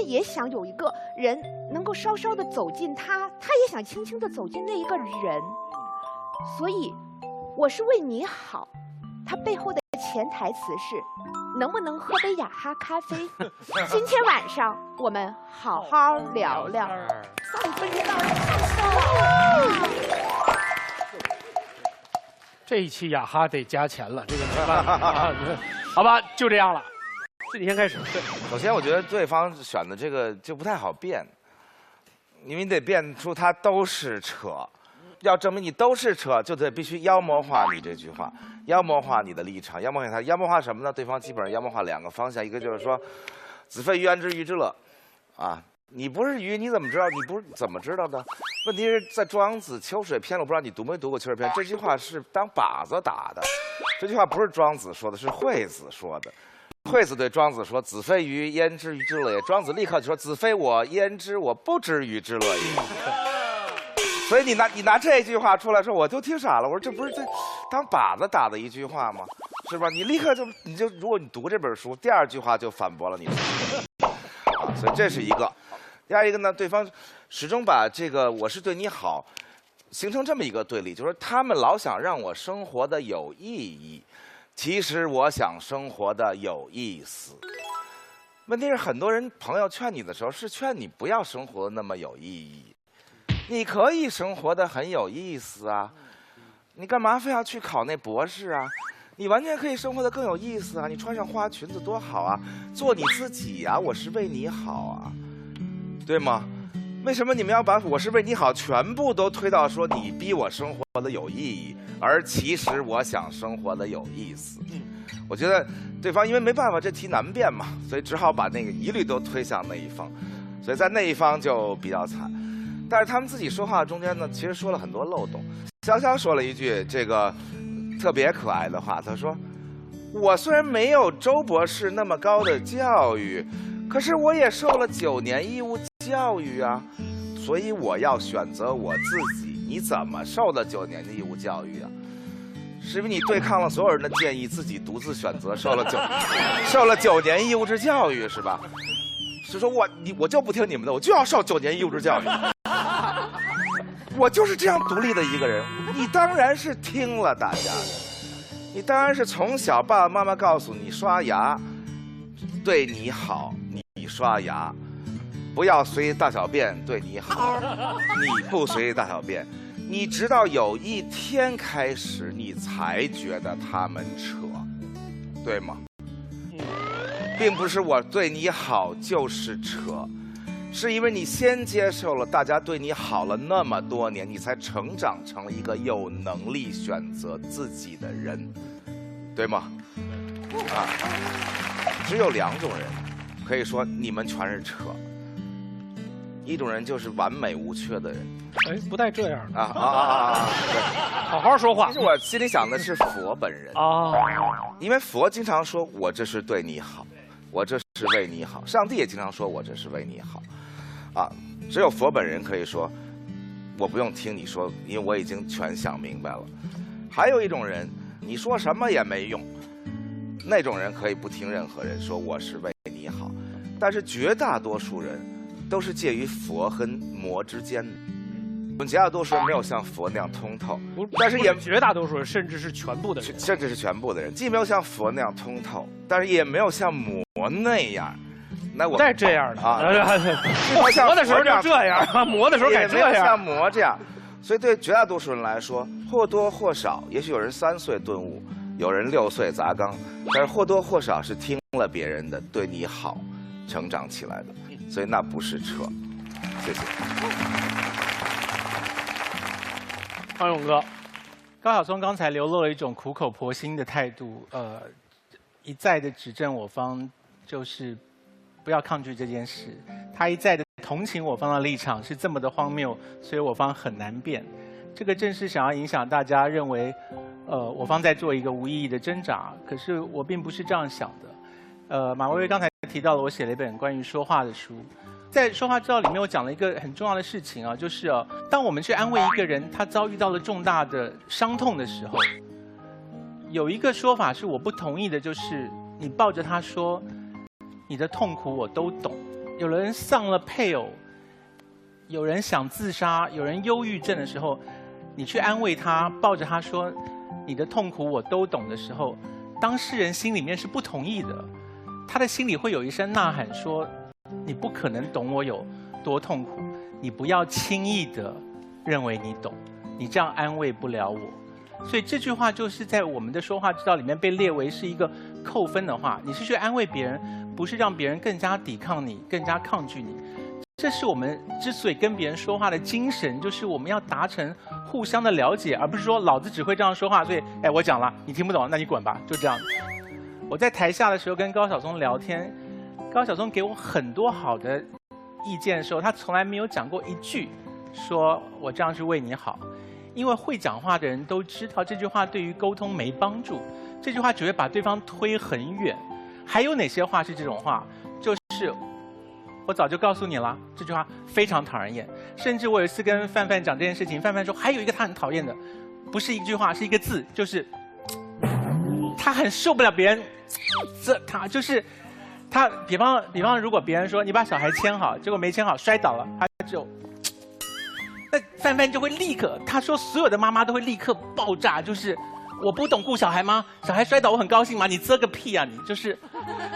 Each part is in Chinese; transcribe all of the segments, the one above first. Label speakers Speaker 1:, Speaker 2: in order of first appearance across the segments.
Speaker 1: 们也想有一个人能够稍稍的走近他，他也想轻轻的走进那一个人。所以，我是为你好，他背后的潜台词是，能不能喝杯雅哈咖啡？今天晚上我们好好聊聊。三分钟到了，
Speaker 2: 这一期雅哈得加钱了，这个没办法啊。好吧，就这样了。自己先开始，对，
Speaker 3: 首先我觉得对方选的这个就不太好辩，因为你得辩出他都是扯，要证明你都是扯，就得必须妖魔化你这句话，妖魔化你的立场，妖魔化他，妖魔化什么呢？对方基本上妖魔化两个方向，一个就是说，子非鱼安知鱼之乐，啊，你不是鱼，你怎么知道？你不是怎么知道的？问题是在庄子《秋水篇》，我不知道你读没读过《秋水篇》，这句话是当靶子打的，这句话不是庄子说的，是惠子说的。惠子对庄子说：“子非鱼，焉知鱼之乐也？”庄子立刻就说：“子非我，焉知我不知鱼之乐也？”所以你拿你拿这句话出来说，我就听傻了。我说这不是这当靶子打的一句话吗？是吧？你立刻就你就如果你读这本书，第二句话就反驳了你。啊，所以这是一个。第二一个呢，对方始终把这个我是对你好，形成这么一个对立，就是他们老想让我生活的有意义。其实我想生活的有意思。问题是，很多人朋友劝你的时候，是劝你不要生活那么有意义。你可以生活的很有意思啊，你干嘛非要去考那博士啊？你完全可以生活的更有意思啊！你穿上花裙子多好啊，做你自己呀，我是为你好啊，对吗？为什么你们要把我是为你好全部都推到说你逼我生活的有意义，而其实我想生活的有意思？我觉得对方因为没办法，这题难辩嘛，所以只好把那个疑虑都推向那一方，所以在那一方就比较惨。但是他们自己说话中间呢，其实说了很多漏洞。潇潇说了一句这个特别可爱的话，他说：“我虽然没有周博士那么高的教育，可是我也受了九年义务。”教育啊，所以我要选择我自己。你怎么受了九年的义务教育啊？是因为你对抗了所有人的建议，自己独自选择受了九 受了九年义务制教育是吧？是说我你我就不听你们的，我就要受九年义务制教育。我就是这样独立的一个人。你当然是听了大家的，你当然是从小爸爸妈妈告诉你刷牙对你好，你刷牙。不要随大小便，对你好。你不随大小便，你直到有一天开始，你才觉得他们扯，对吗？并不是我对你好就是扯，是因为你先接受了大家对你好了那么多年，你才成长成了一个有能力选择自己的人，对吗？啊，只有两种人，可以说你们全是扯。一种人就是完美无缺的人，
Speaker 2: 哎，不带这样的啊
Speaker 3: 啊啊！对，
Speaker 2: 好好说话。
Speaker 3: 其实我心里想的是佛本人啊，因为佛经常说我这是对你好，我这是为你好。上帝也经常说我这是为你好，啊，只有佛本人可以说，我不用听你说，因为我已经全想明白了。还有一种人，你说什么也没用，那种人可以不听任何人说我是为你好，但是绝大多数人。都是介于佛和魔之间的。我们绝大多数人没有像佛那样通透，
Speaker 2: 但是也绝大多数人甚至是全部的人，
Speaker 3: 甚至是全部的人，既没有像佛那样通透，但是也没有像魔那样。
Speaker 2: 那我再这样的啊，
Speaker 3: 魔
Speaker 2: 的时候就这样，魔的时候也这样，
Speaker 3: 像魔这样。所以对绝大多数人来说，或多或少，也许有人三岁顿悟，有人六岁砸缸，但是或多或少是听了别人的对你好，成长起来的。所以那不是车，谢谢。
Speaker 2: 方勇哥，
Speaker 4: 高晓松刚才流露了一种苦口婆心的态度，呃，一再的指正我方，就是不要抗拒这件事。他一再的同情我方的立场是这么的荒谬，所以我方很难辩。这个正是想要影响大家认为，呃，我方在做一个无意义的挣扎。可是我并不是这样想的。呃，马薇薇刚才。提到了我写了一本关于说话的书，在《说话之道》里面，我讲了一个很重要的事情啊，就是哦，当我们去安慰一个人，他遭遇到了重大的伤痛的时候，有一个说法是我不同意的，就是你抱着他说，你的痛苦我都懂，有人丧了配偶，有人想自杀，有人忧郁症的时候，你去安慰他，抱着他说：“你的痛苦我都懂”的时候，当事人心里面是不同意的，他的心里会有一声呐喊说：“你不可能懂我有多痛苦，你不要轻易的认为你懂，你这样安慰不了我。”所以这句话就是在我们的说话之道里面被列为是一个扣分的话。你是去安慰别人，不是让别人更加抵抗你、更加抗拒你。这是我们之所以跟别人说话的精神，就是我们要达成互相的了解，而不是说老子只会这样说话。所以，哎，我讲了，你听不懂，那你滚吧，就这样。我在台下的时候跟高晓松聊天，高晓松给我很多好的意见的时候，他从来没有讲过一句，说我这样是为你好。因为会讲话的人都知道这句话对于沟通没帮助，这句话只会把对方推很远。还有哪些话是这种话？就是我早就告诉你了，这句话非常讨人厌。甚至我有一次跟范范讲这件事情，范范说还有一个他很讨厌的，不是一句话，是一个字，就是 他很受不了别人 这他就是他，比方比方如果别人说你把小孩牵好，结果没牵好摔倒了，他就。那范范就会立刻，他说所有的妈妈都会立刻爆炸，就是我不懂顾小孩吗？小孩摔倒我很高兴吗？你这个屁啊你！就是，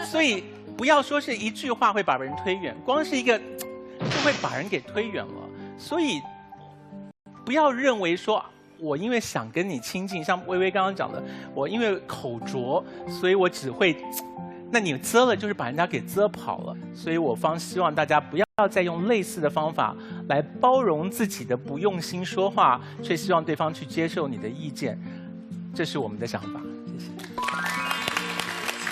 Speaker 4: 所以不要说是一句话会把人推远，光是一个就会把人给推远了。所以不要认为说我因为想跟你亲近，像微微刚刚讲的，我因为口拙，所以我只会。那你遮了，就是把人家给遮跑了。所以我方希望大家不要再用类似的方法来包容自己的不用心说话，却希望对方去接受你的意见，这是我们的想法。谢谢。